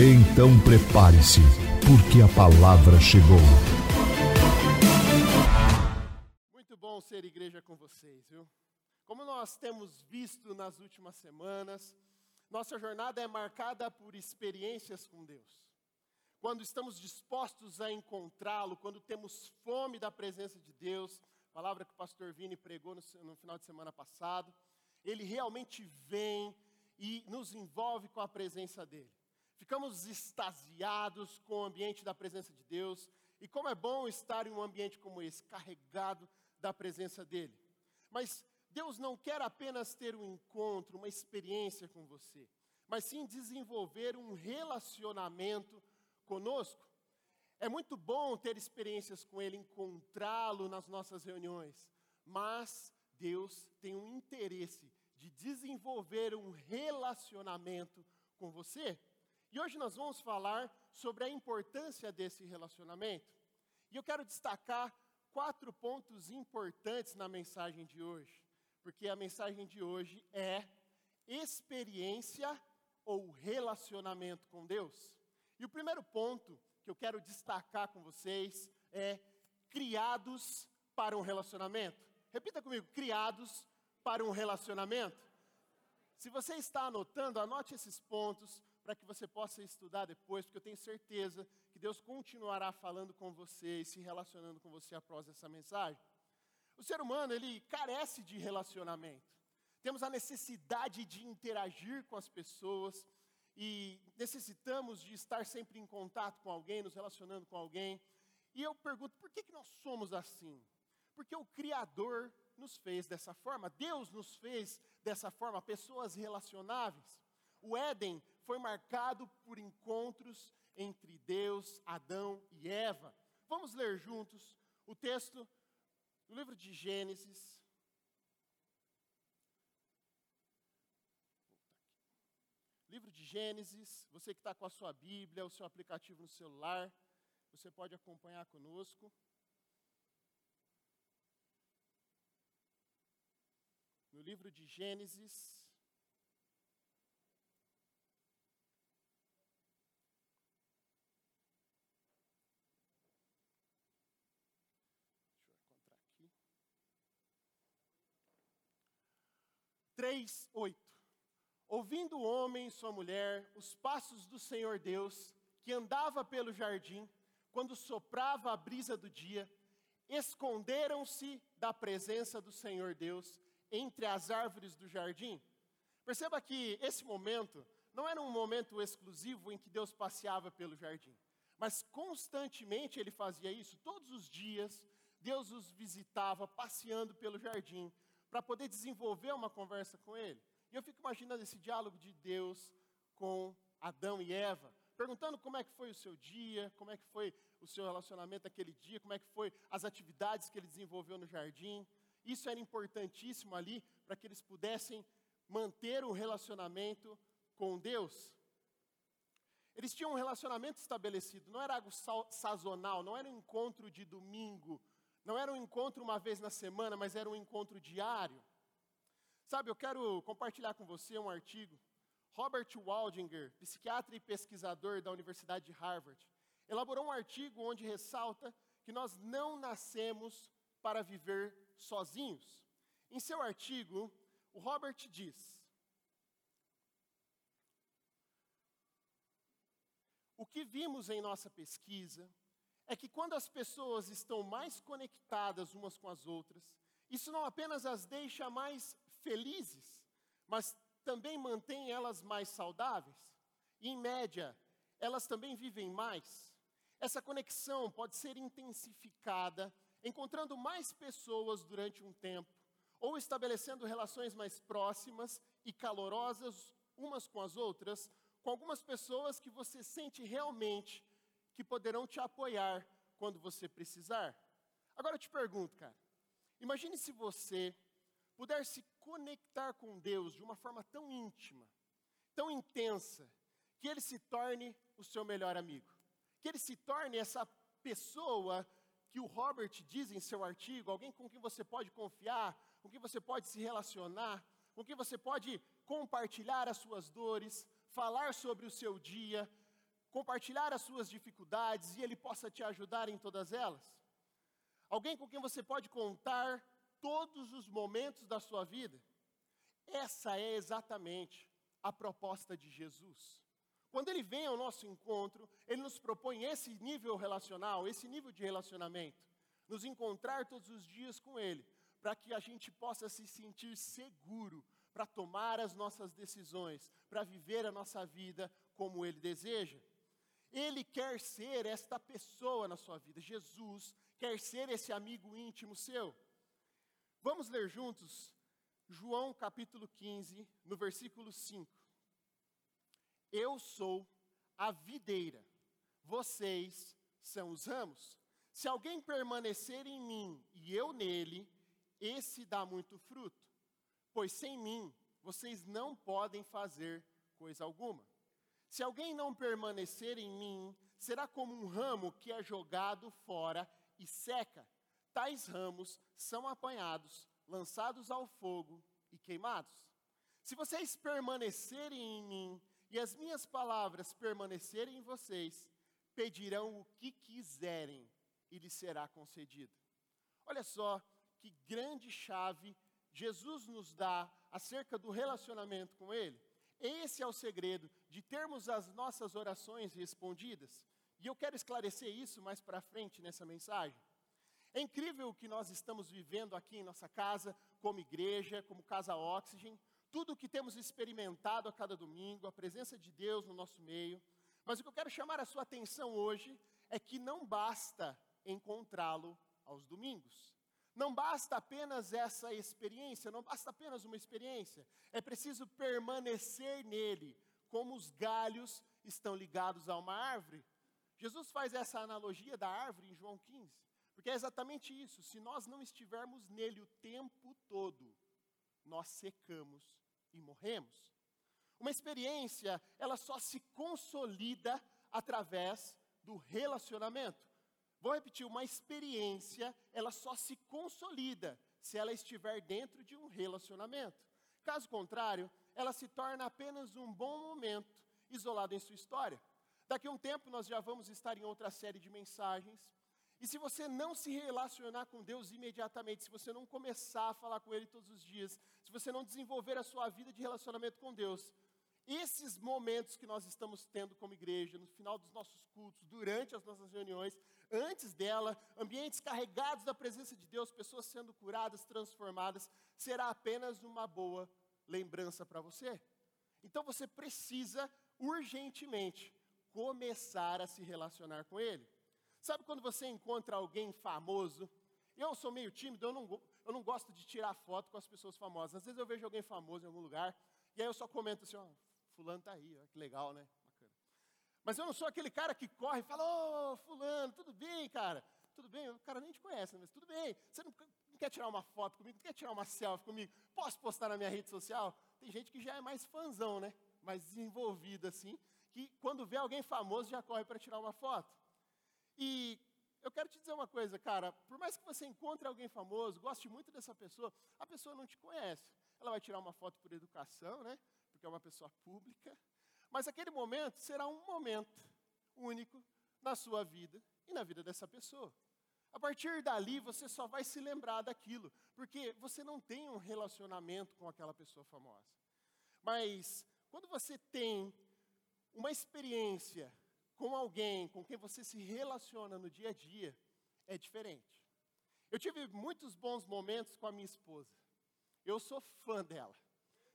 Então prepare-se, porque a palavra chegou. Muito bom ser igreja com vocês, viu? Como nós temos visto nas últimas semanas, nossa jornada é marcada por experiências com Deus. Quando estamos dispostos a encontrá-lo, quando temos fome da presença de Deus, palavra que o pastor Vini pregou no, no final de semana passado, ele realmente vem e nos envolve com a presença dele ficamos extasiados com o ambiente da presença de Deus. E como é bom estar em um ambiente como esse, carregado da presença dEle. Mas Deus não quer apenas ter um encontro, uma experiência com você, mas sim desenvolver um relacionamento conosco. É muito bom ter experiências com Ele, encontrá-lo nas nossas reuniões, mas Deus tem um interesse de desenvolver um relacionamento com você. E hoje nós vamos falar sobre a importância desse relacionamento. E eu quero destacar quatro pontos importantes na mensagem de hoje, porque a mensagem de hoje é experiência ou relacionamento com Deus. E o primeiro ponto que eu quero destacar com vocês é criados para um relacionamento. Repita comigo: criados para um relacionamento. Se você está anotando, anote esses pontos, para que você possa estudar depois, porque eu tenho certeza que Deus continuará falando com você e se relacionando com você após essa mensagem. O ser humano, ele carece de relacionamento. Temos a necessidade de interagir com as pessoas e necessitamos de estar sempre em contato com alguém, nos relacionando com alguém. E eu pergunto, por que, que nós somos assim? Porque o Criador nos fez dessa forma, Deus nos fez dessa forma, pessoas relacionáveis. O Éden foi marcado por encontros entre Deus, Adão e Eva. Vamos ler juntos o texto do livro de Gênesis. Livro de Gênesis, você que está com a sua Bíblia, o seu aplicativo no celular, você pode acompanhar conosco. No livro de Gênesis, três oito. Ouvindo o homem e sua mulher os passos do Senhor Deus, que andava pelo jardim, quando soprava a brisa do dia, esconderam-se da presença do Senhor Deus entre as árvores do jardim. Perceba que esse momento não era um momento exclusivo em que Deus passeava pelo jardim, mas constantemente ele fazia isso, todos os dias, Deus os visitava passeando pelo jardim, para poder desenvolver uma conversa com ele. E eu fico imaginando esse diálogo de Deus com Adão e Eva, perguntando como é que foi o seu dia, como é que foi o seu relacionamento aquele dia, como é que foi as atividades que ele desenvolveu no jardim. Isso era importantíssimo ali para que eles pudessem manter um relacionamento com Deus. Eles tinham um relacionamento estabelecido, não era algo sazonal, não era um encontro de domingo, não era um encontro uma vez na semana, mas era um encontro diário. Sabe, eu quero compartilhar com você um artigo. Robert Waldinger, psiquiatra e pesquisador da Universidade de Harvard, elaborou um artigo onde ressalta que nós não nascemos para viver sozinhos. Em seu artigo, o Robert diz: O que vimos em nossa pesquisa é que quando as pessoas estão mais conectadas umas com as outras, isso não apenas as deixa mais felizes, mas também mantém elas mais saudáveis. E, em média, elas também vivem mais. Essa conexão pode ser intensificada encontrando mais pessoas durante um tempo, ou estabelecendo relações mais próximas e calorosas umas com as outras, com algumas pessoas que você sente realmente que poderão te apoiar quando você precisar. Agora eu te pergunto, cara, imagine se você puder se conectar com Deus de uma forma tão íntima, tão intensa, que Ele se torne o seu melhor amigo, que Ele se torne essa pessoa que o Robert diz em seu artigo, alguém com quem você pode confiar, com quem você pode se relacionar, com quem você pode compartilhar as suas dores, falar sobre o seu dia, compartilhar as suas dificuldades e ele possa te ajudar em todas elas? Alguém com quem você pode contar todos os momentos da sua vida? Essa é exatamente a proposta de Jesus. Quando ele vem ao nosso encontro, ele nos propõe esse nível relacional, esse nível de relacionamento, nos encontrar todos os dias com ele, para que a gente possa se sentir seguro para tomar as nossas decisões, para viver a nossa vida como ele deseja. Ele quer ser esta pessoa na sua vida. Jesus quer ser esse amigo íntimo seu. Vamos ler juntos João capítulo 15, no versículo 5. Eu sou a videira, vocês são os ramos. Se alguém permanecer em mim e eu nele, esse dá muito fruto, pois sem mim vocês não podem fazer coisa alguma. Se alguém não permanecer em mim, será como um ramo que é jogado fora e seca. Tais ramos são apanhados, lançados ao fogo e queimados. Se vocês permanecerem em mim e as minhas palavras permanecerem em vocês, pedirão o que quiserem e lhes será concedido. Olha só que grande chave Jesus nos dá acerca do relacionamento com Ele. Esse é o segredo de termos as nossas orações respondidas. E eu quero esclarecer isso mais para frente nessa mensagem. É incrível o que nós estamos vivendo aqui em nossa casa, como igreja, como Casa Oxygen, tudo o que temos experimentado a cada domingo, a presença de Deus no nosso meio. Mas o que eu quero chamar a sua atenção hoje é que não basta encontrá-lo aos domingos. Não basta apenas essa experiência, não basta apenas uma experiência, é preciso permanecer nele, como os galhos estão ligados a uma árvore. Jesus faz essa analogia da árvore em João 15, porque é exatamente isso. Se nós não estivermos nele o tempo todo, nós secamos e morremos. Uma experiência, ela só se consolida através do relacionamento. Vou repetir, uma experiência, ela só se consolida se ela estiver dentro de um relacionamento. Caso contrário, ela se torna apenas um bom momento isolado em sua história. Daqui a um tempo nós já vamos estar em outra série de mensagens e se você não se relacionar com Deus imediatamente, se você não começar a falar com Ele todos os dias, se você não desenvolver a sua vida de relacionamento com Deus, esses momentos que nós estamos tendo como igreja, no final dos nossos cultos, durante as nossas reuniões, antes dela, ambientes carregados da presença de Deus, pessoas sendo curadas, transformadas, será apenas uma boa lembrança para você. Então você precisa urgentemente começar a se relacionar com Ele. Sabe quando você encontra alguém famoso? Eu sou meio tímido, eu não, eu não gosto de tirar foto com as pessoas famosas. Às vezes eu vejo alguém famoso em algum lugar, e aí eu só comento assim, ó, fulano tá aí, ó, que legal, né? Mas eu não sou aquele cara que corre e fala, ô, oh, fulano, tudo bem, cara? Tudo bem? O cara nem te conhece, mas tudo bem. Você não, quer tirar uma foto comigo? Não quer tirar uma selfie comigo? Posso postar na minha rede social? Tem gente que já é mais fãzão, né? Mais desenvolvido assim, que quando vê alguém famoso já corre para tirar uma foto. E eu quero te dizer uma coisa, cara, por mais que você encontre alguém famoso, goste muito dessa pessoa, a pessoa não te conhece. Ela vai tirar uma foto por educação, né? Porque é uma pessoa pública. Mas aquele momento será um momento único na sua vida e na vida dessa pessoa. A partir dali, você só vai se lembrar daquilo, porque você não tem um relacionamento com aquela pessoa famosa. Mas quando você tem uma experiência com alguém com quem você se relaciona no dia a dia é diferente. Eu tive muitos bons momentos com a minha esposa. Eu sou fã dela.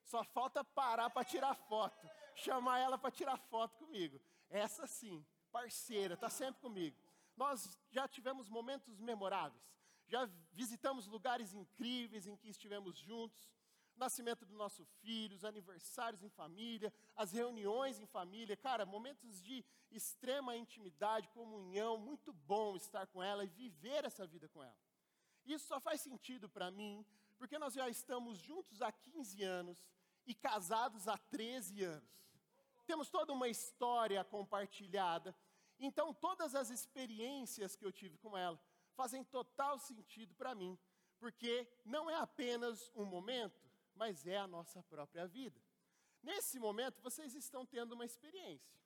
Só falta parar para tirar foto, chamar ela para tirar foto comigo. Essa sim, parceira, está sempre comigo. Nós já tivemos momentos memoráveis, já visitamos lugares incríveis em que estivemos juntos, nascimento do nosso filho, os aniversários em família, as reuniões em família, cara, momentos de extrema intimidade, comunhão, muito bom estar com ela e viver essa vida com ela. Isso só faz sentido para mim, porque nós já estamos juntos há 15 anos e casados há 13 anos. Temos toda uma história compartilhada, então todas as experiências que eu tive com ela fazem total sentido para mim, porque não é apenas um momento, mas é a nossa própria vida. Nesse momento, vocês estão tendo uma experiência.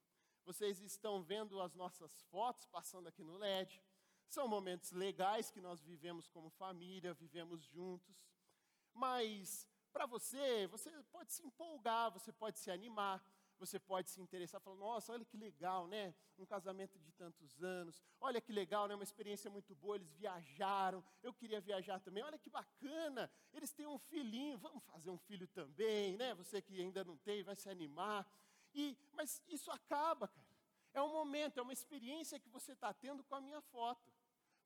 Vocês estão vendo as nossas fotos passando aqui no LED. São momentos legais que nós vivemos como família, vivemos juntos. Mas para você, você pode se empolgar, você pode se animar, você pode se interessar, falar, nossa, olha que legal, né? Um casamento de tantos anos, olha que legal, né? Uma experiência muito boa, eles viajaram, eu queria viajar também, olha que bacana, eles têm um filhinho, vamos fazer um filho também, né? Você que ainda não tem, vai se animar. E, mas isso acaba, cara. É um momento, é uma experiência que você está tendo com a minha foto.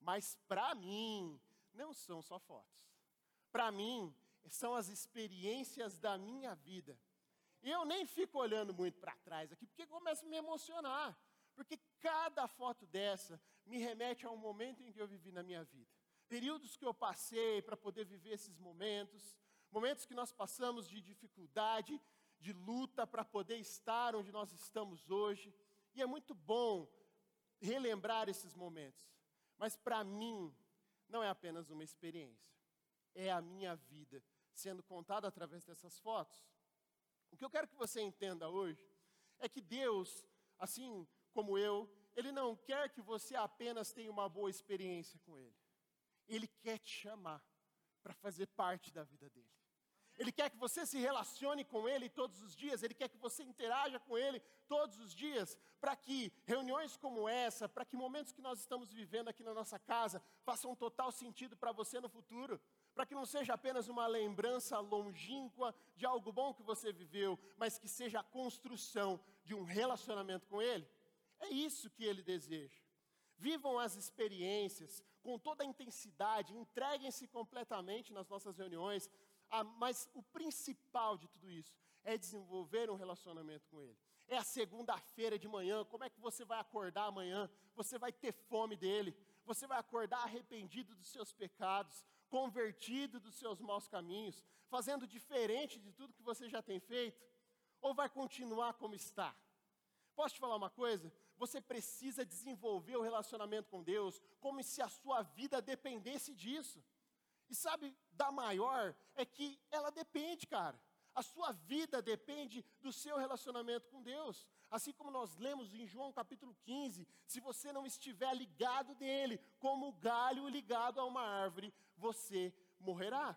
Mas para mim, não são só fotos. Para mim, são as experiências da minha vida. E eu nem fico olhando muito para trás aqui, porque começa a me emocionar. Porque cada foto dessa me remete a um momento em que eu vivi na minha vida. Períodos que eu passei para poder viver esses momentos, momentos que nós passamos de dificuldade, de luta para poder estar onde nós estamos hoje. E é muito bom relembrar esses momentos. Mas para mim, não é apenas uma experiência, é a minha vida sendo contada através dessas fotos. O que eu quero que você entenda hoje é que Deus, assim como eu, Ele não quer que você apenas tenha uma boa experiência com Ele. Ele quer te chamar para fazer parte da vida dele. Ele quer que você se relacione com Ele todos os dias, Ele quer que você interaja com Ele todos os dias, para que reuniões como essa, para que momentos que nós estamos vivendo aqui na nossa casa façam total sentido para você no futuro para que não seja apenas uma lembrança longínqua de algo bom que você viveu, mas que seja a construção de um relacionamento com Ele. É isso que Ele deseja. Vivam as experiências com toda a intensidade, entreguem-se completamente nas nossas reuniões, ah, mas o principal de tudo isso é desenvolver um relacionamento com Ele. É a segunda-feira de manhã, como é que você vai acordar amanhã? Você vai ter fome dele, você vai acordar arrependido dos seus pecados, convertido dos seus maus caminhos, fazendo diferente de tudo que você já tem feito? Ou vai continuar como está? Posso te falar uma coisa? Você precisa desenvolver o relacionamento com Deus como se a sua vida dependesse disso. E sabe, da maior é que ela depende, cara. A sua vida depende do seu relacionamento com Deus. Assim como nós lemos em João capítulo 15, se você não estiver ligado nele, como o galho ligado a uma árvore, você morrerá.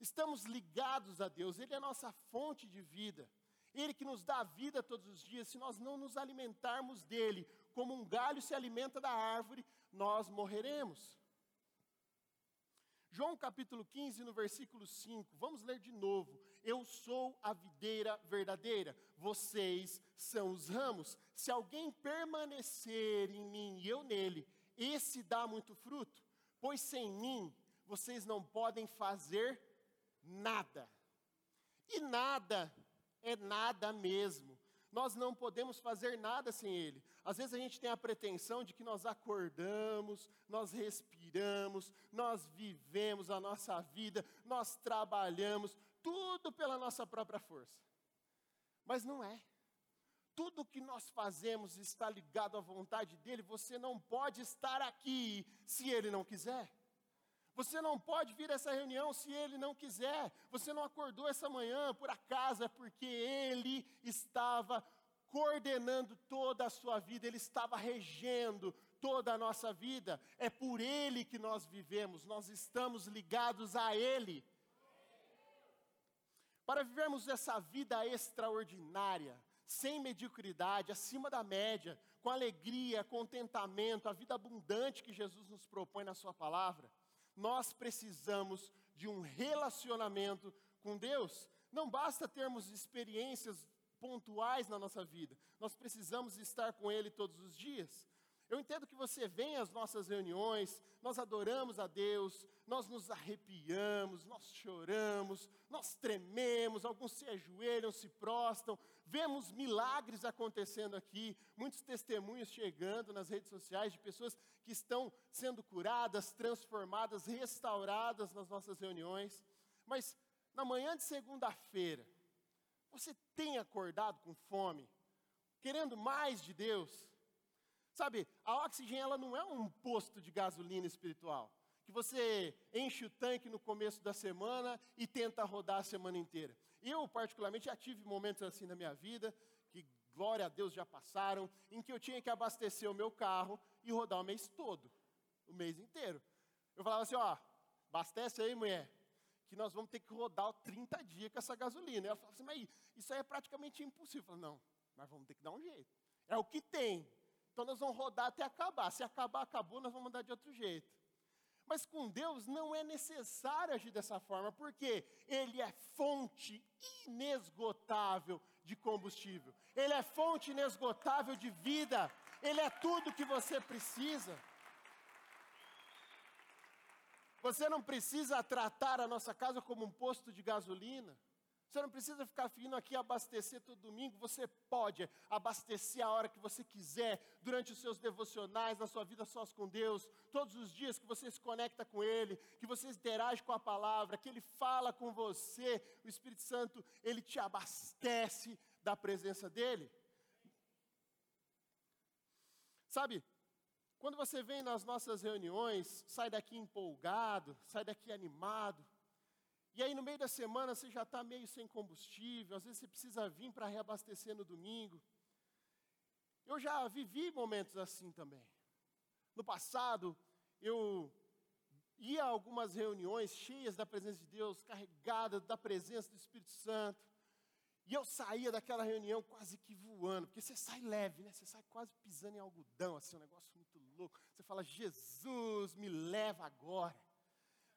Estamos ligados a Deus, Ele é a nossa fonte de vida. Ele que nos dá vida todos os dias, se nós não nos alimentarmos dele, como um galho se alimenta da árvore, nós morreremos. João capítulo 15, no versículo 5, vamos ler de novo. Eu sou a videira verdadeira, vocês são os ramos. Se alguém permanecer em mim e eu nele, esse dá muito fruto, pois sem mim vocês não podem fazer nada. E nada é nada mesmo. Nós não podemos fazer nada sem Ele. Às vezes a gente tem a pretensão de que nós acordamos, nós respiramos, nós vivemos a nossa vida, nós trabalhamos, tudo pela nossa própria força. Mas não é. Tudo que nós fazemos está ligado à vontade dEle. Você não pode estar aqui se Ele não quiser. Você não pode vir a essa reunião se ele não quiser. Você não acordou essa manhã por acaso, é porque ele estava coordenando toda a sua vida, ele estava regendo toda a nossa vida. É por ele que nós vivemos, nós estamos ligados a ele. Para vivermos essa vida extraordinária, sem mediocridade, acima da média, com alegria, contentamento, a vida abundante que Jesus nos propõe na Sua palavra, nós precisamos de um relacionamento com Deus. Não basta termos experiências pontuais na nossa vida, nós precisamos estar com Ele todos os dias. Eu entendo que você vem às nossas reuniões, nós adoramos a Deus, nós nos arrepiamos, nós choramos, nós trememos, alguns se ajoelham, se prostam, vemos milagres acontecendo aqui, muitos testemunhos chegando nas redes sociais de pessoas que estão sendo curadas, transformadas, restauradas nas nossas reuniões. Mas na manhã de segunda-feira, você tem acordado com fome, querendo mais de Deus? Sabe, a Oxygen ela não é um posto de gasolina espiritual, que você enche o tanque no começo da semana e tenta rodar a semana inteira. Eu, particularmente, já tive momentos assim na minha vida, que glória a Deus já passaram, em que eu tinha que abastecer o meu carro e rodar o mês todo, o mês inteiro. Eu falava assim, ó, abastece aí, mulher, que nós vamos ter que rodar 30 dias com essa gasolina. Ela falava assim, mas isso aí é praticamente impossível. Eu falei, não, mas vamos ter que dar um jeito. É o que tem. Então nós vamos rodar até acabar. Se acabar, acabou, nós vamos andar de outro jeito. Mas com Deus não é necessário agir dessa forma, porque Ele é fonte inesgotável de combustível, Ele é fonte inesgotável de vida, Ele é tudo que você precisa. Você não precisa tratar a nossa casa como um posto de gasolina. Você não precisa ficar vindo aqui abastecer todo domingo, você pode abastecer a hora que você quiser, durante os seus devocionais, na sua vida sós com Deus, todos os dias que você se conecta com Ele, que você interage com a palavra, que Ele fala com você, o Espírito Santo, Ele te abastece da presença dEle. Sabe, quando você vem nas nossas reuniões, sai daqui empolgado, sai daqui animado, e aí, no meio da semana, você já está meio sem combustível, às vezes você precisa vir para reabastecer no domingo. Eu já vivi momentos assim também. No passado, eu ia a algumas reuniões cheias da presença de Deus, carregadas da presença do Espírito Santo. E eu saía daquela reunião quase que voando, porque você sai leve, né? Você sai quase pisando em algodão, assim, um negócio muito louco. Você fala, Jesus, me leva agora.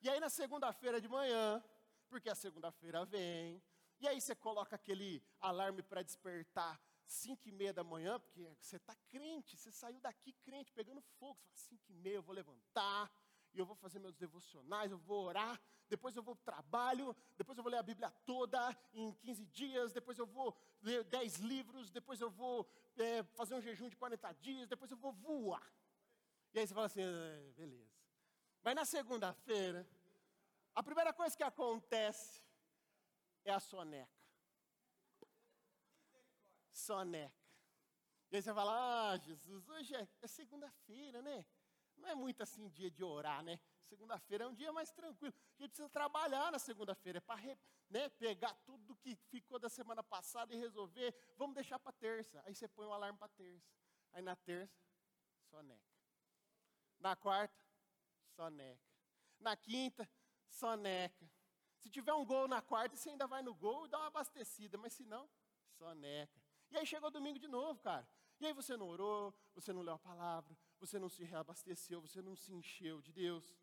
E aí na segunda-feira de manhã, porque a segunda-feira vem, e aí você coloca aquele alarme para despertar cinco e meia da manhã, porque você está crente, você saiu daqui crente, pegando fogo, você fala, cinco e meia eu vou levantar, e eu vou fazer meus devocionais, eu vou orar, depois eu vou para o trabalho, depois eu vou ler a Bíblia toda em 15 dias, depois eu vou ler 10 livros, depois eu vou é, fazer um jejum de 40 dias, depois eu vou voar. E aí você fala assim, ah, beleza. Mas na segunda-feira, a primeira coisa que acontece é a soneca. Soneca. E aí você fala, ah, Jesus, hoje é, é segunda-feira, né? Não é muito assim dia de orar, né? Segunda-feira é um dia mais tranquilo. A gente precisa trabalhar na segunda-feira, é para né, pegar tudo que ficou da semana passada e resolver. Vamos deixar para terça. Aí você põe o um alarme para terça. Aí na terça, soneca. Na quarta, soneca. Na quinta, soneca. Se tiver um gol na quarta, você ainda vai no gol e dá uma abastecida, mas se não, soneca. E aí chegou domingo de novo, cara. E aí você não orou, você não leu a palavra, você não se reabasteceu, você não se encheu de Deus.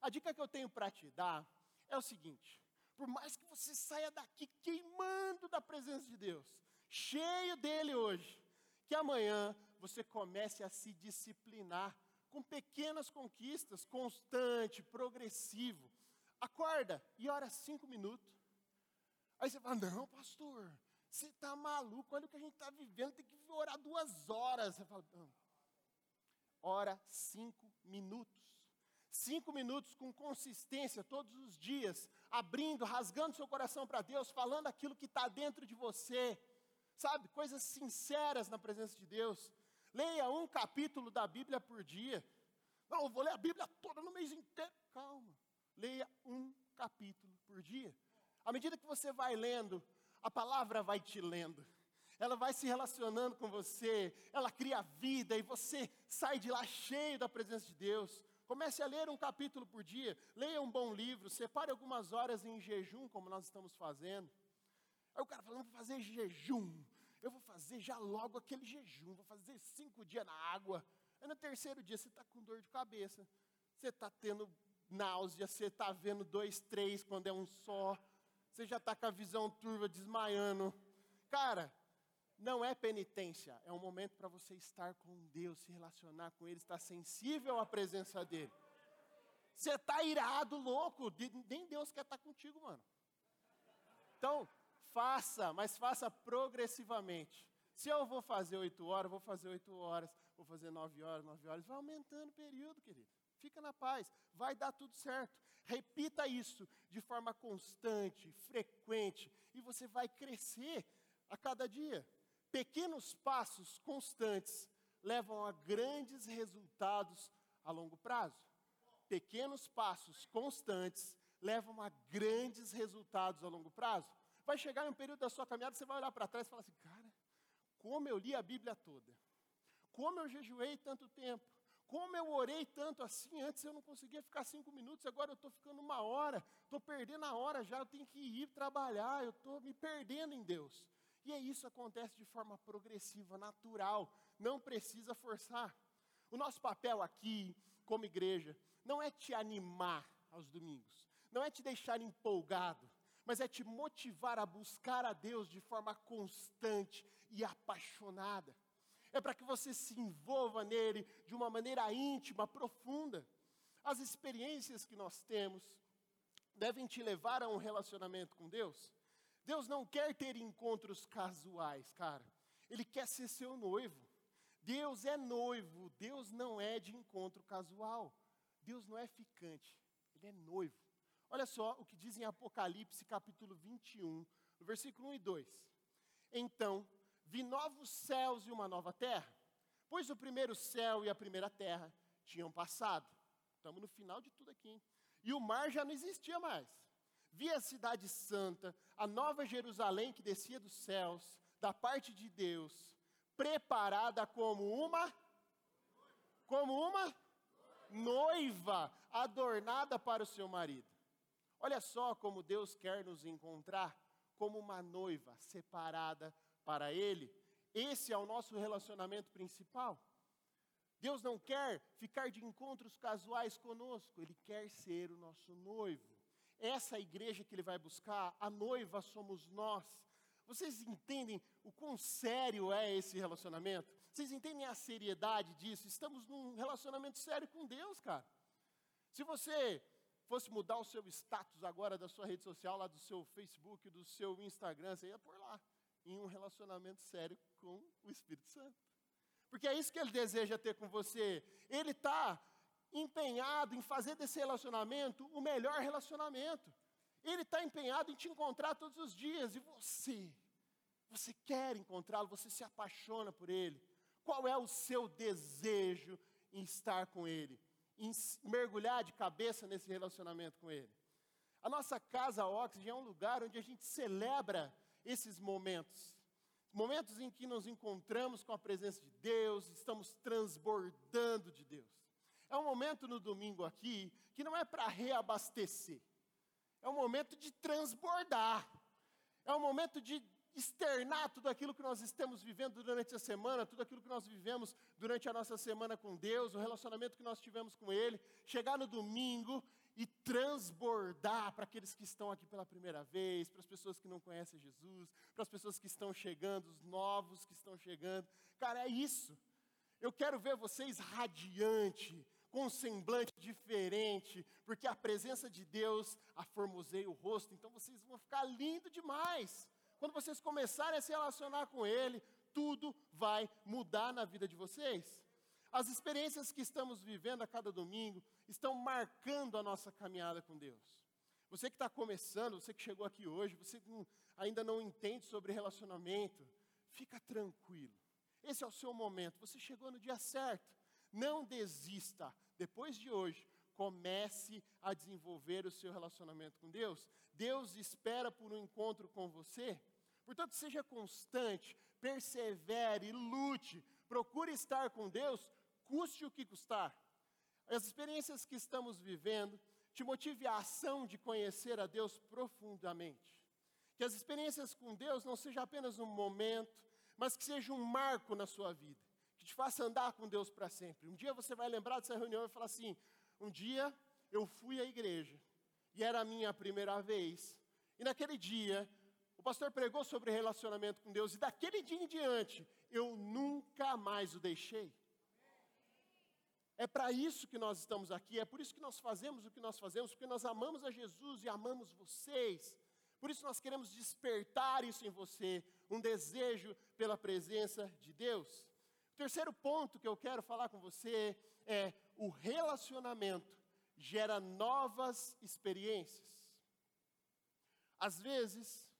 A dica que eu tenho para te dar é o seguinte: por mais que você saia daqui queimando da presença de Deus, cheio dele hoje, que amanhã você comece a se disciplinar com pequenas conquistas, constante, progressivo. Acorda e ora cinco minutos. Aí você fala, não, pastor, você está maluco, olha o que a gente está vivendo, tem que orar duas horas. Você fala, não. Ora cinco minutos. Cinco minutos com consistência todos os dias, abrindo, rasgando seu coração para Deus, falando aquilo que está dentro de você, sabe? Coisas sinceras na presença de Deus. Leia um capítulo da Bíblia por dia. Não, eu vou ler a Bíblia toda no mês inteiro. Calma. Leia um capítulo por dia. À medida que você vai lendo, a palavra vai te lendo. Ela vai se relacionando com você, ela cria vida e você sai de lá cheio da presença de Deus. Comece a ler um capítulo por dia, leia um bom livro, separe algumas horas em jejum, como nós estamos fazendo. Aí o cara fala, vou fazer jejum, eu vou fazer já logo aquele jejum, vou fazer cinco dias na água. Aí no terceiro dia você está com dor de cabeça, você está tendo náusea, você está vendo dois, três quando é um só, você já está com a visão turva desmaiando. Cara, não é penitência, é um momento para você estar com Deus, se relacionar com Ele, estar sensível à presença dEle. Você está irado, louco, nem Deus quer estar tá contigo, mano. Então, faça, mas faça progressivamente. Se eu vou fazer oito horas, vou fazer oito horas, vou fazer nove horas, nove horas, vai aumentando o período, querido. Fica na paz, vai dar tudo certo. Repita isso de forma constante, frequente, e você vai crescer a cada dia. Pequenos passos constantes levam a grandes resultados a longo prazo. Pequenos passos constantes levam a grandes resultados a longo prazo. Vai chegar um período da sua caminhada, você vai olhar para trás e falar assim: cara, como eu li a Bíblia toda, como eu jejuei tanto tempo, como eu orei tanto assim, antes eu não conseguia ficar cinco minutos, agora eu estou ficando uma hora, estou perdendo a hora já, eu tenho que ir trabalhar, eu estou me perdendo em Deus. E é isso acontece de forma progressiva, natural, não precisa forçar. O nosso papel aqui, como igreja, não é te animar aos domingos, não é te deixar empolgado, mas é te motivar a buscar a Deus de forma constante e apaixonada. É para que você se envolva nele de uma maneira íntima, profunda. As experiências que nós temos devem te levar a um relacionamento com Deus Deus não quer ter encontros casuais, cara. Ele quer ser seu noivo. Deus é noivo, Deus não é de encontro casual. Deus não é ficante, ele é noivo. Olha só o que diz em Apocalipse capítulo 21, no versículo 1 e 2. Então, vi novos céus e uma nova terra, pois o primeiro céu e a primeira terra tinham passado. Estamos no final de tudo aqui. Hein? E o mar já não existia mais vi a cidade santa, a nova Jerusalém que descia dos céus, da parte de Deus, preparada como uma como uma noiva adornada para o seu marido. Olha só como Deus quer nos encontrar como uma noiva separada para ele. Esse é o nosso relacionamento principal. Deus não quer ficar de encontros casuais conosco, ele quer ser o nosso noivo essa igreja que ele vai buscar, a noiva somos nós. Vocês entendem o quão sério é esse relacionamento? Vocês entendem a seriedade disso? Estamos num relacionamento sério com Deus, cara. Se você fosse mudar o seu status agora da sua rede social, lá do seu Facebook, do seu Instagram, você ia por lá, em um relacionamento sério com o Espírito Santo. Porque é isso que ele deseja ter com você. Ele está empenhado em fazer desse relacionamento o melhor relacionamento. Ele está empenhado em te encontrar todos os dias. E você? Você quer encontrá-lo? Você se apaixona por ele? Qual é o seu desejo em estar com ele? Em mergulhar de cabeça nesse relacionamento com ele? A nossa casa Oxygen é um lugar onde a gente celebra esses momentos. Momentos em que nos encontramos com a presença de Deus, estamos transbordando de Deus. É um momento no domingo aqui que não é para reabastecer, é um momento de transbordar, é um momento de externar tudo aquilo que nós estamos vivendo durante a semana, tudo aquilo que nós vivemos durante a nossa semana com Deus, o relacionamento que nós tivemos com Ele, chegar no domingo e transbordar para aqueles que estão aqui pela primeira vez, para as pessoas que não conhecem Jesus, para as pessoas que estão chegando, os novos que estão chegando. Cara, é isso. Eu quero ver vocês radiante, com um semblante diferente, porque a presença de Deus aformoseia o rosto, então vocês vão ficar lindo demais. Quando vocês começarem a se relacionar com Ele, tudo vai mudar na vida de vocês. As experiências que estamos vivendo a cada domingo estão marcando a nossa caminhada com Deus. Você que está começando, você que chegou aqui hoje, você que ainda não entende sobre relacionamento, fica tranquilo. Esse é o seu momento. Você chegou no dia certo. Não desista. Depois de hoje, comece a desenvolver o seu relacionamento com Deus. Deus espera por um encontro com você. Portanto, seja constante, persevere, lute, procure estar com Deus, custe o que custar. As experiências que estamos vivendo te motive a ação de conhecer a Deus profundamente. Que as experiências com Deus não sejam apenas um momento, mas que seja um marco na sua vida que te faça andar com Deus para sempre. Um dia você vai lembrar dessa reunião e falar assim: um dia eu fui à igreja e era a minha primeira vez. E naquele dia, O pastor pregou sobre relacionamento com Deus e daquele dia em diante eu nunca mais o deixei. É para isso que nós estamos aqui, é por isso que nós fazemos o que nós fazemos, porque nós amamos a Jesus e amamos vocês. Por isso nós queremos despertar isso em você, um desejo pela presença de Deus. O terceiro ponto que eu quero falar com você é o relacionamento gera novas experiências. Às vezes,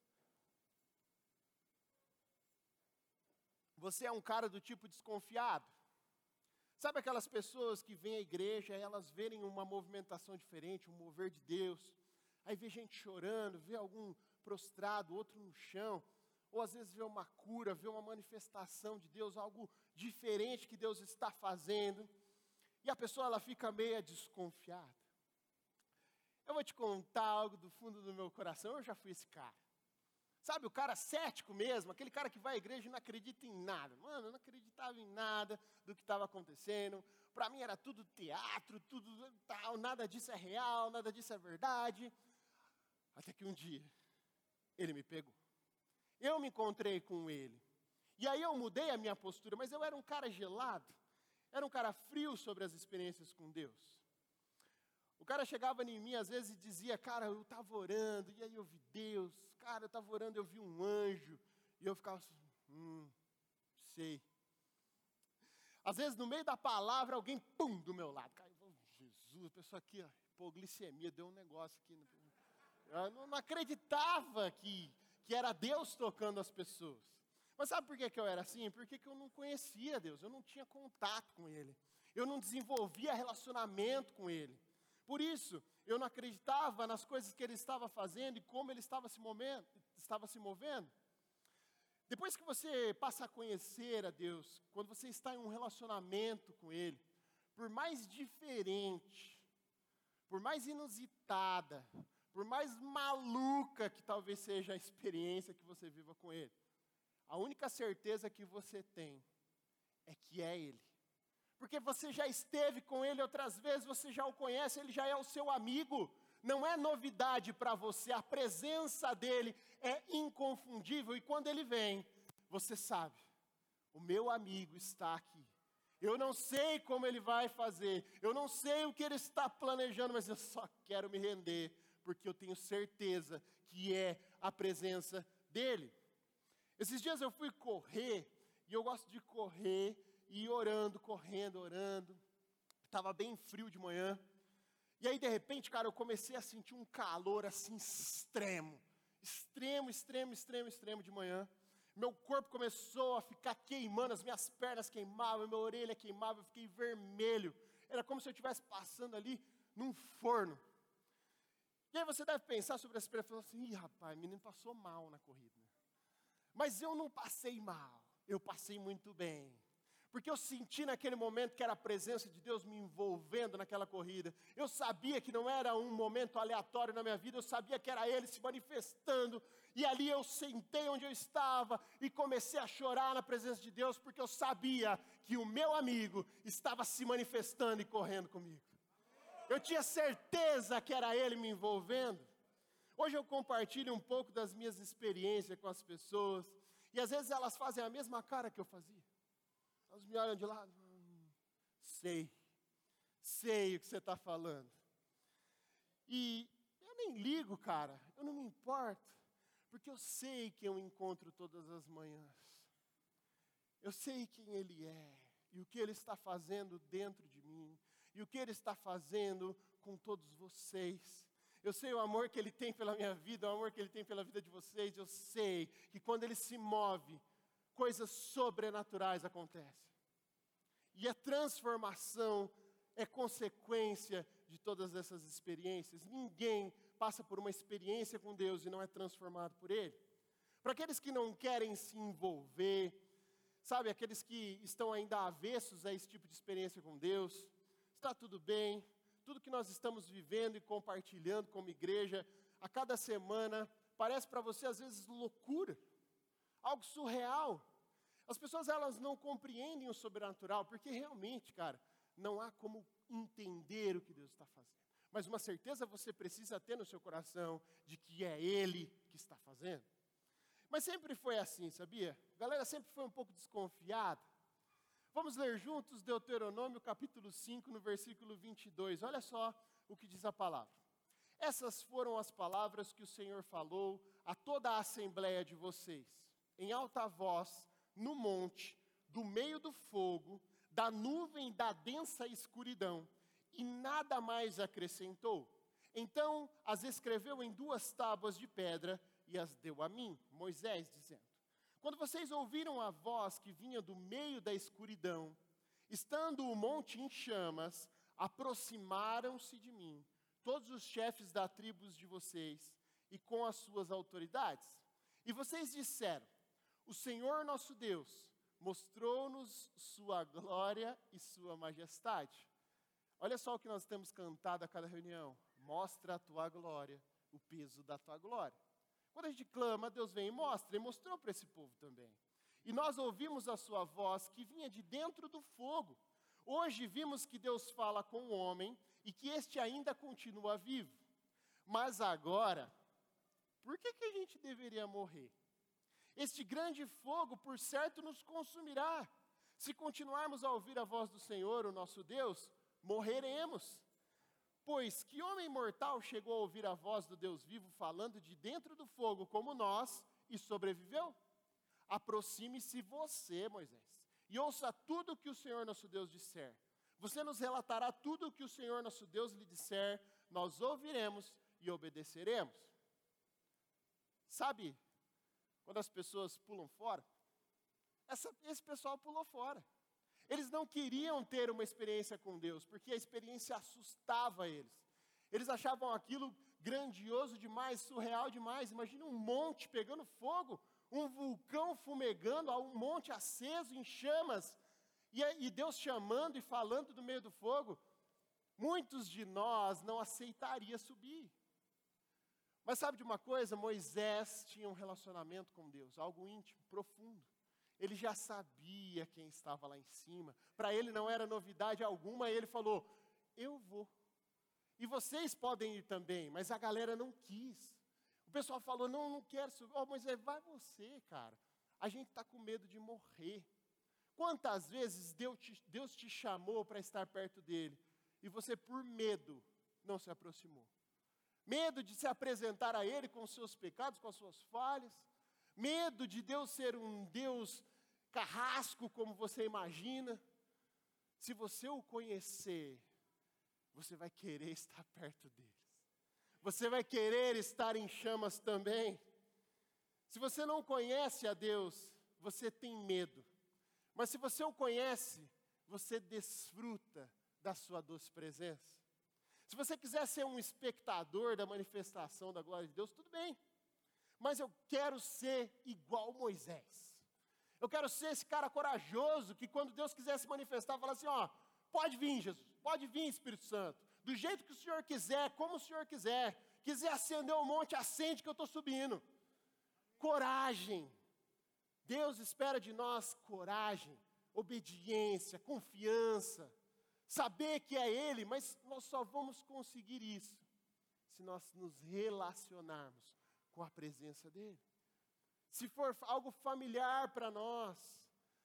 você é um cara do tipo desconfiado. Sabe aquelas pessoas que vêm à igreja, elas verem uma movimentação diferente, um mover de Deus, aí vê gente chorando, vê algum prostrado, outro no chão, ou às vezes vê uma cura, vê uma manifestação de Deus, algo diferente que Deus está fazendo, e a pessoa ela fica meio desconfiada. Eu vou te contar algo do fundo do meu coração, eu já fui esse cara. Sabe, o cara cético mesmo, aquele cara que vai à igreja e não acredita em nada. Mano, eu não acreditava em nada do que estava acontecendo. Para mim era tudo teatro, tudo tal, nada disso é real, nada disso é verdade. Até que um dia, ele me pegou. Eu me encontrei com ele. E aí eu mudei a minha postura, mas eu era um cara gelado. Era um cara frio sobre as experiências com Deus. O cara chegava em mim às vezes e dizia, cara, eu estava orando, e aí eu vi Deus. Cara, eu estava orando, eu vi um anjo. E eu ficava assim, hum, sei. Às vezes, no meio da palavra, alguém, pum, do meu lado. Caiu, Jesus, a pessoa aqui, ó, hipoglicemia, deu um negócio aqui. Eu não, não acreditava que, que era Deus tocando as pessoas. Mas sabe por que, que eu era assim? Porque que eu não conhecia Deus, eu não tinha contato com Ele. Eu não desenvolvia relacionamento com Ele. Por isso, eu não acreditava nas coisas que Ele estava fazendo e como Ele estava se movendo. Estava se movendo. Depois que você passa a conhecer a Deus, quando você está em um relacionamento com Ele, por mais diferente, por mais inusitada, por mais maluca que talvez seja a experiência que você viva com Ele, a única certeza que você tem é que é Ele. Porque você já esteve com Ele outras vezes, você já o conhece, Ele já é o seu amigo. Não é novidade para você, a presença dEle é inconfundível. E quando Ele vem, você sabe, o meu amigo está aqui. Eu não sei como Ele vai fazer, eu não sei o que Ele está planejando, mas eu só quero me render, porque eu tenho certeza que é a presença dEle. Esses dias eu fui correr, e eu gosto de correr, e orando, correndo, orando. Estava bem frio de manhã. E aí, de repente, cara, eu comecei a sentir um calor assim extremo. Extremo, extremo, extremo, extremo de manhã. Meu corpo começou a ficar queimando, as minhas pernas queimavam, minha orelha queimava, eu fiquei vermelho. Era como se eu estivesse passando ali num forno. E aí você deve pensar sobre essa falar assim, Ih, rapaz, menino passou mal na corrida. Mas eu não passei mal, eu passei muito bem. Porque eu senti naquele momento que era a presença de Deus me envolvendo naquela corrida. Eu sabia que não era um momento aleatório na minha vida, eu sabia que era Ele se manifestando. E ali eu sentei onde eu estava e comecei a chorar na presença de Deus, porque eu sabia que o meu amigo estava se manifestando e correndo comigo. Eu tinha certeza que era Ele me envolvendo. Hoje eu compartilho um pouco das minhas experiências com as pessoas, e às vezes elas fazem a mesma cara que eu fazia. Elas me olham de lado, sei, sei o que você está falando. E eu nem ligo, cara, eu não me importo, porque eu sei que eu encontro todas as manhãs. Eu sei quem Ele é, e o que Ele está fazendo dentro de mim, e o que Ele está fazendo com todos vocês. Eu sei o amor que Ele tem pela minha vida, o amor que Ele tem pela vida de vocês. Eu sei que quando Ele se move, coisas sobrenaturais acontecem. E a transformação é consequência de todas essas experiências. Ninguém passa por uma experiência com Deus e não é transformado por Ele. Para aqueles que não querem se envolver, sabe, aqueles que estão ainda avessos a esse tipo de experiência com Deus, está tudo bem, tudo que nós estamos vivendo e compartilhando como igreja, a cada semana, parece para você às vezes loucura, algo surreal. As pessoas elas não compreendem o sobrenatural, porque realmente, cara, não há como entender o que Deus está fazendo. Mas uma certeza você precisa ter no seu coração de que é Ele que está fazendo. Mas sempre foi assim, sabia? A galera sempre foi um pouco desconfiada. Vamos ler juntos Deuteronômio capítulo 5, no versículo 22. Olha só o que diz a palavra. Essas foram as palavras que o Senhor falou a toda a assembleia de vocês, em alta voz, no monte, do meio do fogo, da nuvem da densa escuridão, e nada mais acrescentou. Então as escreveu em duas tábuas de pedra e as deu a mim, Moisés, dizendo: Quando vocês ouviram a voz que vinha do meio da escuridão, estando o monte em chamas, aproximaram-se de mim todos os chefes da tribos de vocês e com as suas autoridades. E vocês disseram: O Senhor nosso Deus mostrou-nos sua glória e sua majestade. Olha só o que nós temos cantado a cada reunião. Mostra a tua glória, o peso da tua glória. Quando a gente clama, Deus vem e mostra, e mostrou para esse povo também. E nós ouvimos a sua voz que vinha de dentro do fogo. Hoje vimos que Deus fala com o homem e que este ainda continua vivo. Mas agora, por que, que a gente deveria morrer? Este grande fogo, por certo, nos consumirá. Se continuarmos a ouvir a voz do Senhor, o nosso Deus, morreremos. Pois que homem mortal chegou a ouvir a voz do Deus vivo falando de dentro do fogo como nós e sobreviveu? Aproxime-se você, Moisés, e ouça tudo o que o Senhor nosso Deus disser. Você nos relatará tudo o que o Senhor nosso Deus lhe disser, nós ouviremos e obedeceremos. Sabe, quando as pessoas pulam fora, essa, esse pessoal pulou fora. Eles não queriam ter uma experiência com Deus, porque a experiência assustava eles. Eles achavam aquilo grandioso demais, surreal demais. Imagina um monte pegando fogo, um vulcão fumegando, um monte aceso em chamas, e, e Deus chamando e falando do meio do fogo. Muitos de nós não aceitaria subir. Mas sabe de uma coisa? Moisés tinha um relacionamento com Deus, algo íntimo, profundo. Ele já sabia quem estava lá em cima. Para ele não era novidade alguma, ele falou: Eu vou. E vocês podem ir também, mas a galera não quis. O pessoal falou: Não, não quero subir. Oh, Moisés, vai você, cara. A gente está com medo de morrer. Quantas vezes Deus te, Deus te chamou para estar perto dele e você, por medo, não se aproximou? Medo de se apresentar a ele com os seus pecados, com as suas falhas? Medo de Deus ser um Deus carrasco como você imagina. Se você o conhecer, você vai querer estar perto deles. Você vai querer estar em chamas também. Se você não conhece a Deus, você tem medo. Mas se você o conhece, você desfruta da sua doce presença. Se você quiser ser um espectador da manifestação da glória de Deus, tudo bem. Mas eu quero ser igual Moisés. Eu quero ser esse cara corajoso que quando Deus quiser se manifestar, fala assim: ó, pode vir, Jesus, pode vir, Espírito Santo, do jeito que o Senhor quiser, como o Senhor quiser. Quiser acender o um monte, acende que eu estou subindo. Coragem. Deus espera de nós coragem, obediência, confiança, saber que é Ele, mas nós só vamos conseguir isso se nós nos relacionarmos com a presença dEle se for algo familiar para nós,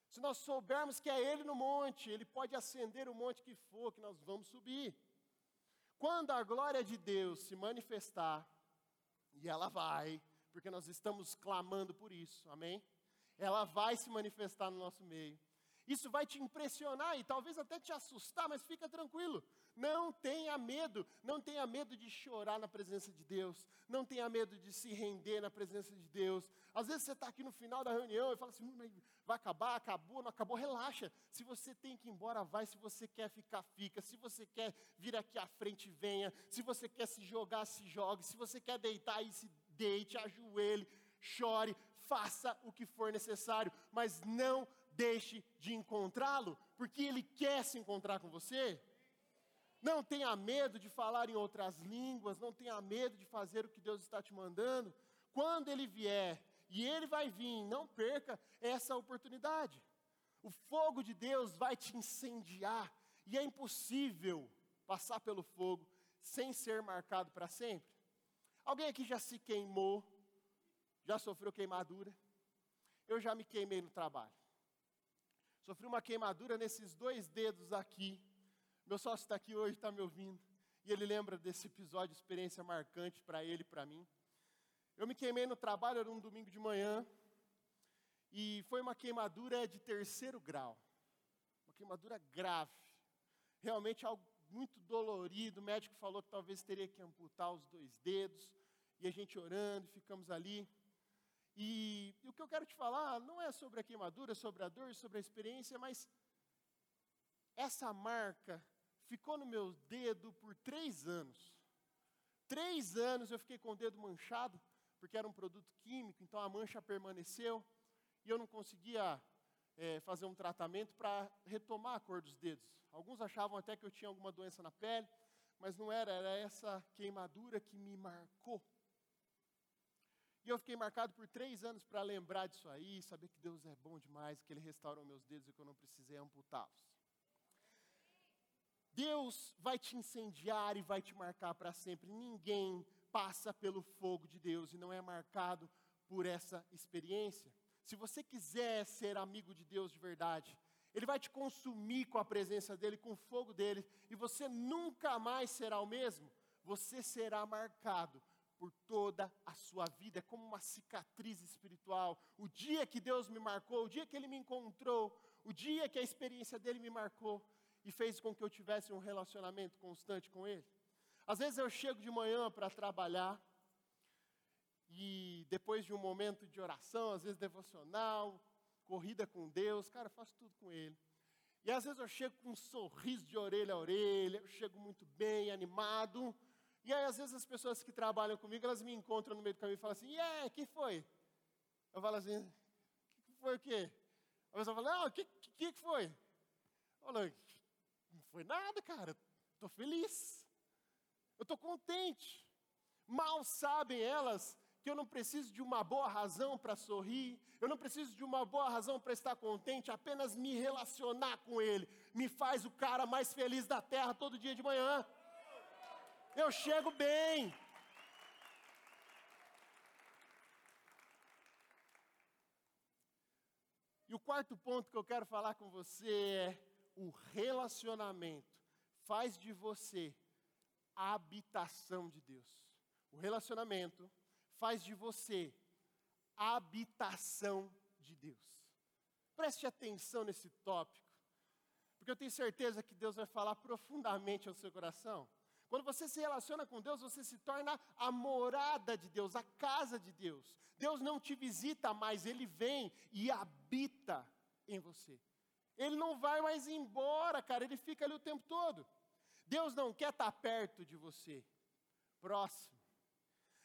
se nós soubermos que é Ele no monte, Ele pode acender o monte que for, que nós vamos subir. Quando a glória de Deus se manifestar, e ela vai, porque nós estamos clamando por isso, amém? Ela vai se manifestar no nosso meio. Isso vai te impressionar e talvez até te assustar, mas fica tranquilo. Não tenha medo, não tenha medo de chorar na presença de Deus, não tenha medo de se render na presença de Deus. Às vezes você está aqui no final da reunião e fala assim: hum, vai acabar, acabou, não acabou, relaxa. Se você tem que ir embora, vai. Se você quer ficar, fica. Se você quer vir aqui à frente, venha. Se você quer se jogar, se jogue. Se você quer deitar, aí se deite, ajoelhe, chore, faça o que for necessário, mas não deixe de encontrá-lo, porque ele quer se encontrar com você. Não tenha medo de falar em outras línguas, não tenha medo de fazer o que Deus está te mandando. Quando ele vier, e ele vai vir, não perca essa oportunidade. O fogo de Deus vai te incendiar, e é impossível passar pelo fogo sem ser marcado para sempre. Alguém aqui já se queimou já sofreu queimadura. Eu já me queimei no trabalho. Sofri uma queimadura nesses dois dedos aqui. Meu sócio está aqui hoje, está me ouvindo. E ele lembra desse episódio, experiência marcante para ele e para mim. Eu me queimei no trabalho, era um domingo de manhã. E foi uma queimadura de terceiro grau. Uma queimadura grave. Realmente algo muito dolorido. O médico falou que talvez teria que amputar os dois dedos. E a gente orando, ficamos ali. E, e, o que eu quero te falar não é sobre a queimadura, sobre a dor, sobre a experiência, mas essa marca ficou no meu dedo por três anos. Três anos eu fiquei com o dedo manchado, porque era um produto químico, então a mancha permaneceu e eu não conseguia é, fazer um tratamento para retomar a cor dos dedos. Alguns achavam até que eu tinha alguma doença na pele, mas não era, era essa queimadura que me marcou. E eu fiquei marcado por três anos para lembrar disso aí, saber que Deus é bom demais, que Ele restaurou meus dedos e que eu não precisei amputá-los. Deus vai te incendiar e vai te marcar para sempre. Ninguém passa pelo fogo de Deus e não é marcado por essa experiência se você quiser ser amigo de Deus de verdade, Ele vai te consumir com a presença dEle, com o fogo dEle, e você nunca mais será o mesmo. Você será marcado por toda a sua vida, é como uma cicatriz espiritual. O dia que Deus me marcou, o dia que Ele me encontrou, o dia que a experiência dele me marcou e fez com que eu tivesse um relacionamento constante com Ele. Às vezes eu chego de manhã para trabalhar, e depois de um momento de oração, às vezes devocional, corrida com Deus, cara, eu faço tudo com Ele. E às vezes eu chego com um sorriso de orelha a orelha, eu chego muito bem, animado. E aí, às vezes, as pessoas que trabalham comigo, elas me encontram no meio do caminho e falam assim: aí, que foi? Eu falo assim: que foi o quê? A pessoa fala: não, o que, que, que foi? Eu falo: não foi nada, cara, estou feliz, eu estou contente. Mal sabem elas que eu não preciso de uma boa razão para sorrir, eu não preciso de uma boa razão para estar contente, apenas me relacionar com Ele me faz o cara mais feliz da terra todo dia de manhã. Eu chego bem. E o quarto ponto que eu quero falar com você é o relacionamento faz de você a habitação de Deus. O relacionamento faz de você a habitação de Deus. Preste atenção nesse tópico, porque eu tenho certeza que Deus vai falar profundamente ao seu coração. Quando você se relaciona com Deus, você se torna a morada de Deus, a casa de Deus. Deus não te visita mais, ele vem e habita em você. Ele não vai mais embora, cara, ele fica ali o tempo todo. Deus não quer estar perto de você, próximo.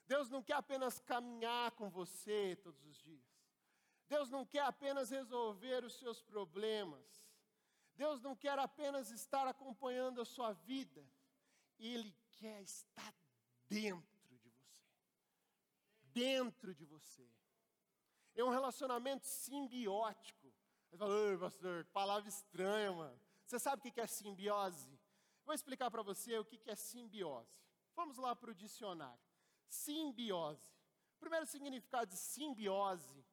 Deus não quer apenas caminhar com você todos os dias. Deus não quer apenas resolver os seus problemas. Deus não quer apenas estar acompanhando a sua vida. Ele quer estar dentro de você. Dentro de você. É um relacionamento simbiótico. Você fala, pastor, palavra estranha, mano. Você sabe o que é simbiose? Vou explicar para você o que é simbiose. Vamos lá para o dicionário simbiose. O primeiro significado de simbiose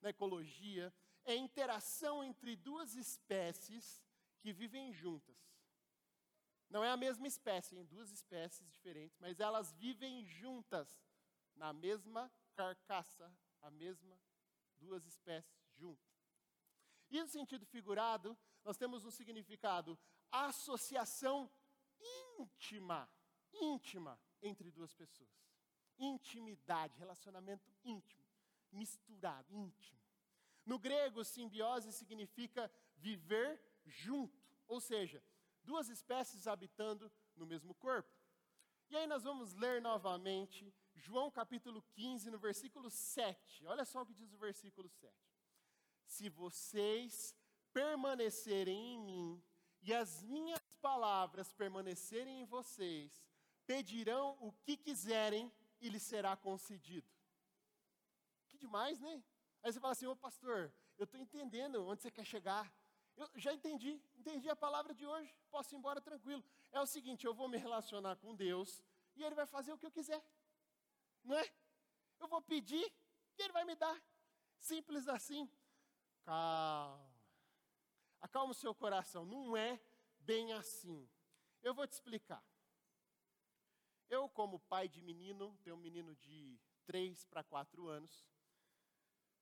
na ecologia é interação entre duas espécies que vivem juntas. Não é a mesma espécie, em duas espécies diferentes, mas elas vivem juntas na mesma carcaça, a mesma duas espécies juntas. E no sentido figurado, nós temos um significado associação íntima, íntima entre duas pessoas. Intimidade, relacionamento íntimo, misturado, íntimo. No grego, simbiose significa viver junto, ou seja, duas espécies habitando no mesmo corpo. E aí nós vamos ler novamente João capítulo 15, no versículo 7. Olha só o que diz o versículo 7. Se vocês permanecerem em mim e as minhas palavras permanecerem em vocês, pedirão o que quiserem e lhe será concedido. Que demais, né? Aí você fala assim, ô pastor, eu estou entendendo onde você quer chegar. Eu já entendi, entendi a palavra de hoje, posso ir embora tranquilo. É o seguinte, eu vou me relacionar com Deus e Ele vai fazer o que eu quiser. Não é? Eu vou pedir E Ele vai me dar. Simples assim. Calma. Acalma o seu coração. Não é bem assim. Eu vou te explicar. Eu, como pai de menino, tenho um menino de 3 para 4 anos.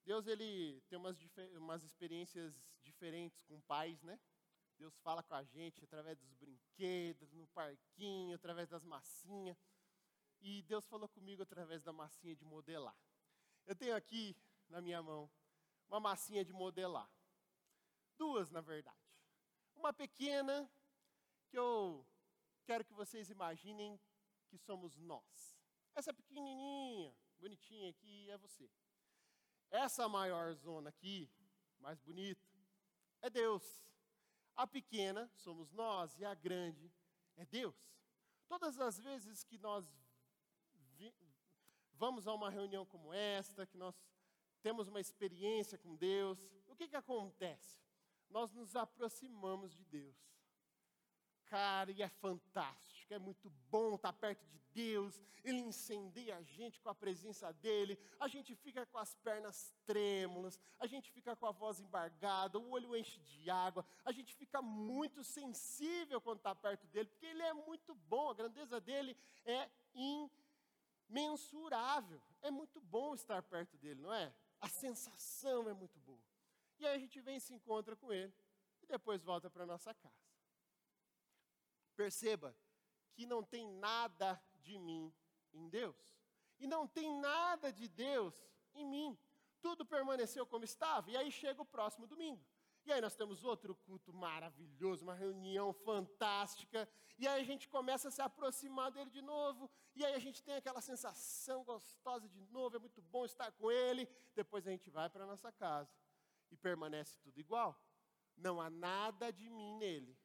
Deus, ele tem umas, umas experiências diferentes com pais, né? Deus fala com a gente através dos brinquedos, no parquinho, através das massinhas. E Deus falou comigo através da massinha de modelar. Eu tenho aqui na minha mão uma massinha de modelar. Duas, na verdade. Uma pequena, que eu quero que vocês imaginem que somos nós. Essa pequenininha, bonitinha aqui é você. Essa maior zona aqui, mais bonita, é Deus. A pequena somos nós e a grande é Deus. Todas as vezes que nós vi, vamos a uma reunião como esta, que nós temos uma experiência com Deus, o que, que acontece? Nós nos aproximamos de Deus. Cara, e é fantástico, é muito bom estar perto de Deus, Ele incendeia a gente com a presença dEle, a gente fica com as pernas trêmulas, a gente fica com a voz embargada, o olho enche de água, a gente fica muito sensível quando está perto dEle, porque Ele é muito bom, a grandeza dEle é imensurável, é muito bom estar perto dEle, não é? A sensação é muito boa. E aí a gente vem e se encontra com Ele, e depois volta para nossa casa. Perceba que não tem nada de mim em Deus. E não tem nada de Deus em mim. Tudo permaneceu como estava. E aí chega o próximo domingo. E aí nós temos outro culto maravilhoso, uma reunião fantástica. E aí a gente começa a se aproximar dele de novo. E aí a gente tem aquela sensação gostosa de novo, é muito bom estar com ele. Depois a gente vai para a nossa casa e permanece tudo igual. Não há nada de mim nele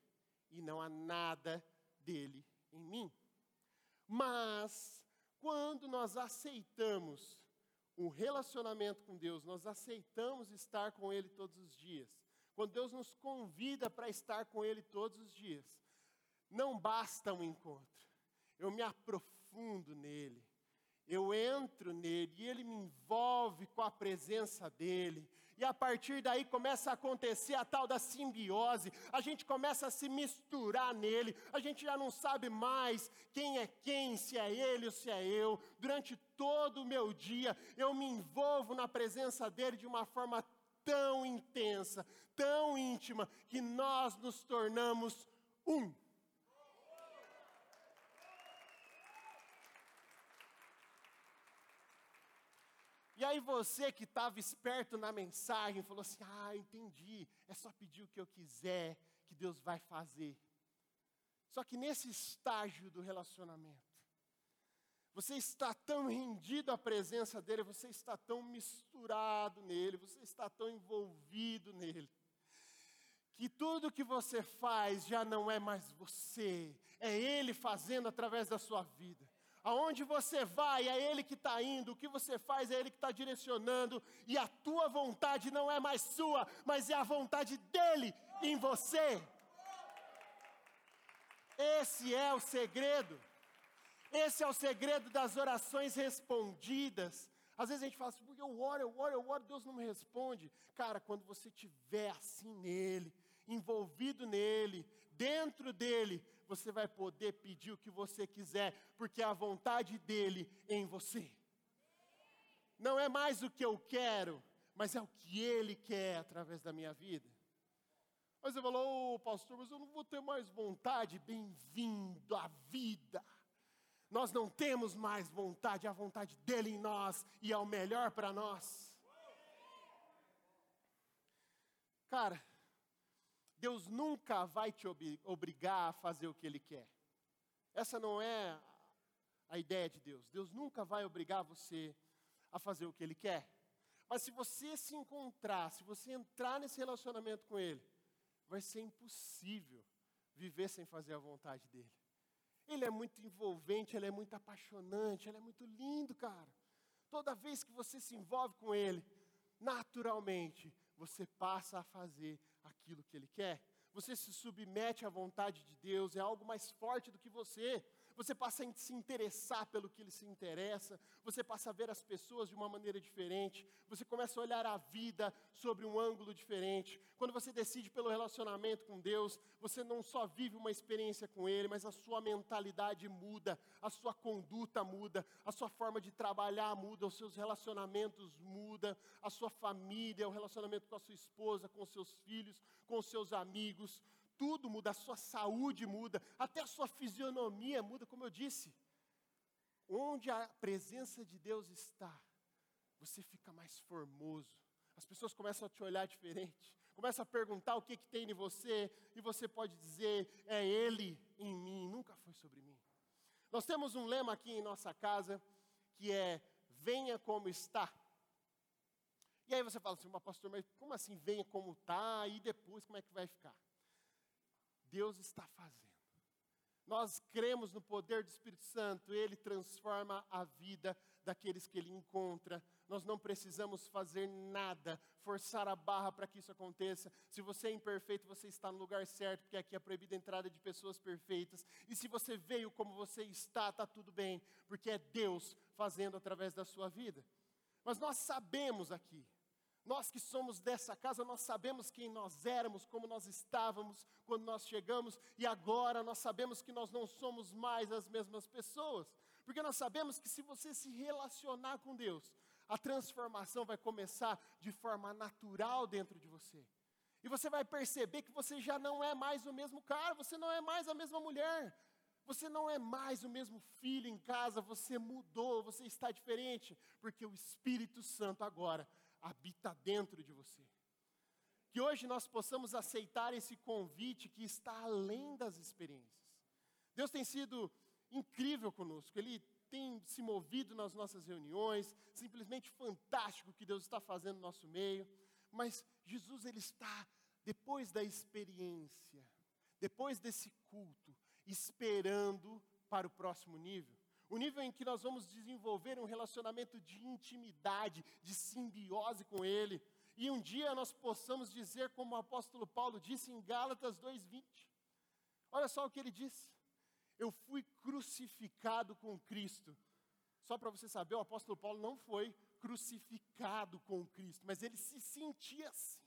e não há nada dele em mim. Mas, quando nós aceitamos o relacionamento com Deus, nós aceitamos estar com Ele todos os dias. Quando Deus nos convida para estar com Ele todos os dias, não basta um encontro, eu me aprofundo nele, eu entro nele e ele me envolve com a presença dele, e a partir daí começa a acontecer a tal da simbiose, a gente começa a se misturar nele, a gente já não sabe mais quem é quem, se é ele ou se é eu. Durante todo o meu dia, eu me envolvo na presença dele de uma forma tão intensa, tão íntima, que nós nos tornamos um. E aí você que estava esperto na mensagem, falou assim: Ah, entendi, é só pedir o que eu quiser, que Deus vai fazer. Só que nesse estágio do relacionamento, você está tão rendido à presença dEle, você está tão misturado nele, você está tão envolvido nele, que tudo que você faz já não é mais você, é Ele fazendo através da sua vida. Aonde você vai, é Ele que está indo, o que você faz, é Ele que está direcionando, e a tua vontade não é mais sua, mas é a vontade dEle em você. Esse é o segredo. Esse é o segredo das orações respondidas. Às vezes a gente fala assim, eu oro, eu oro, eu oro, Deus não me responde. Cara, quando você estiver assim nele, envolvido nele, dentro dele, você vai poder pedir o que você quiser, porque é a vontade dele em você. Não é mais o que eu quero, mas é o que ele quer através da minha vida. Mas você falou, oh, pastor, mas eu não vou ter mais vontade. Bem-vindo à vida. Nós não temos mais vontade, é a vontade dele em nós e é o melhor para nós. Cara, Deus nunca vai te obrigar a fazer o que Ele quer. Essa não é a ideia de Deus. Deus nunca vai obrigar você a fazer o que Ele quer. Mas se você se encontrar, se você entrar nesse relacionamento com Ele, vai ser impossível viver sem fazer a vontade dEle. Ele é muito envolvente, Ele é muito apaixonante, Ele é muito lindo, cara. Toda vez que você se envolve com Ele, naturalmente, você passa a fazer aquilo que Ele quer. Você se submete à vontade de Deus, é algo mais forte do que você. Você passa a se interessar pelo que ele se interessa, você passa a ver as pessoas de uma maneira diferente, você começa a olhar a vida sobre um ângulo diferente. Quando você decide pelo relacionamento com Deus, você não só vive uma experiência com Ele, mas a sua mentalidade muda, a sua conduta muda, a sua forma de trabalhar muda, os seus relacionamentos mudam, a sua família, o relacionamento com a sua esposa, com os seus filhos, com os seus amigos, tudo muda, a sua saúde muda, até a sua fisionomia muda, como eu disse. Onde a presença de Deus está, você fica mais formoso. As pessoas começam a te olhar diferente, começam a perguntar o que, que tem em você, e você pode dizer: é Ele em mim, nunca foi sobre mim. Nós temos um lema aqui em nossa casa que é: venha como está. E aí você fala assim, mas pastor, mas como assim venha como está e depois como é que vai ficar? Deus está fazendo. Nós cremos no poder do Espírito Santo, ele transforma a vida daqueles que ele encontra. Nós não precisamos fazer nada, forçar a barra para que isso aconteça. Se você é imperfeito, você está no lugar certo, porque aqui é proibida a entrada de pessoas perfeitas. E se você veio como você está, está tudo bem, porque é Deus fazendo através da sua vida. Mas nós sabemos aqui nós que somos dessa casa, nós sabemos quem nós éramos, como nós estávamos quando nós chegamos, e agora nós sabemos que nós não somos mais as mesmas pessoas, porque nós sabemos que se você se relacionar com Deus, a transformação vai começar de forma natural dentro de você. E você vai perceber que você já não é mais o mesmo cara, você não é mais a mesma mulher, você não é mais o mesmo filho em casa, você mudou, você está diferente, porque o Espírito Santo agora habita dentro de você. Que hoje nós possamos aceitar esse convite que está além das experiências. Deus tem sido incrível conosco, Ele tem se movido nas nossas reuniões, simplesmente fantástico o que Deus está fazendo no nosso meio, mas Jesus, Ele está, depois da experiência, depois desse culto, esperando para o próximo nível o nível em que nós vamos desenvolver um relacionamento de intimidade, de simbiose com Ele. E um dia nós possamos dizer, como o apóstolo Paulo disse em Gálatas 2,20. Olha só o que ele disse. Eu fui crucificado com Cristo. Só para você saber, o apóstolo Paulo não foi crucificado com Cristo, mas ele se sentia assim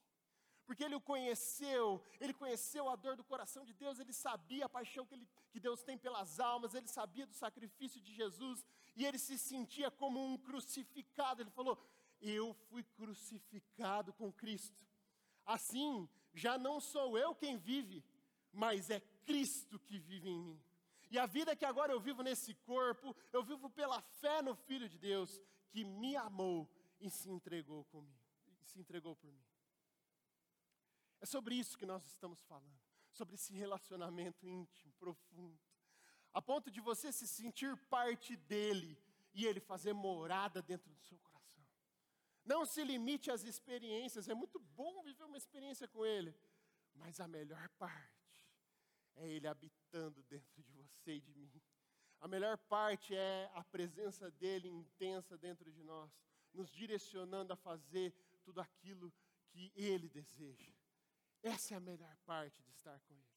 porque ele o conheceu, ele conheceu a dor do coração de Deus, ele sabia a paixão que, ele, que Deus tem pelas almas, ele sabia do sacrifício de Jesus, e ele se sentia como um crucificado. Ele falou: Eu fui crucificado com Cristo. Assim, já não sou eu quem vive, mas é Cristo que vive em mim. E a vida que agora eu vivo nesse corpo, eu vivo pela fé no Filho de Deus, que me amou e se entregou comigo, se entregou por mim. É sobre isso que nós estamos falando, sobre esse relacionamento íntimo, profundo, a ponto de você se sentir parte dele e ele fazer morada dentro do seu coração. Não se limite às experiências, é muito bom viver uma experiência com ele, mas a melhor parte é ele habitando dentro de você e de mim. A melhor parte é a presença dele intensa dentro de nós, nos direcionando a fazer tudo aquilo que ele deseja. Essa é a melhor parte de estar com Ele.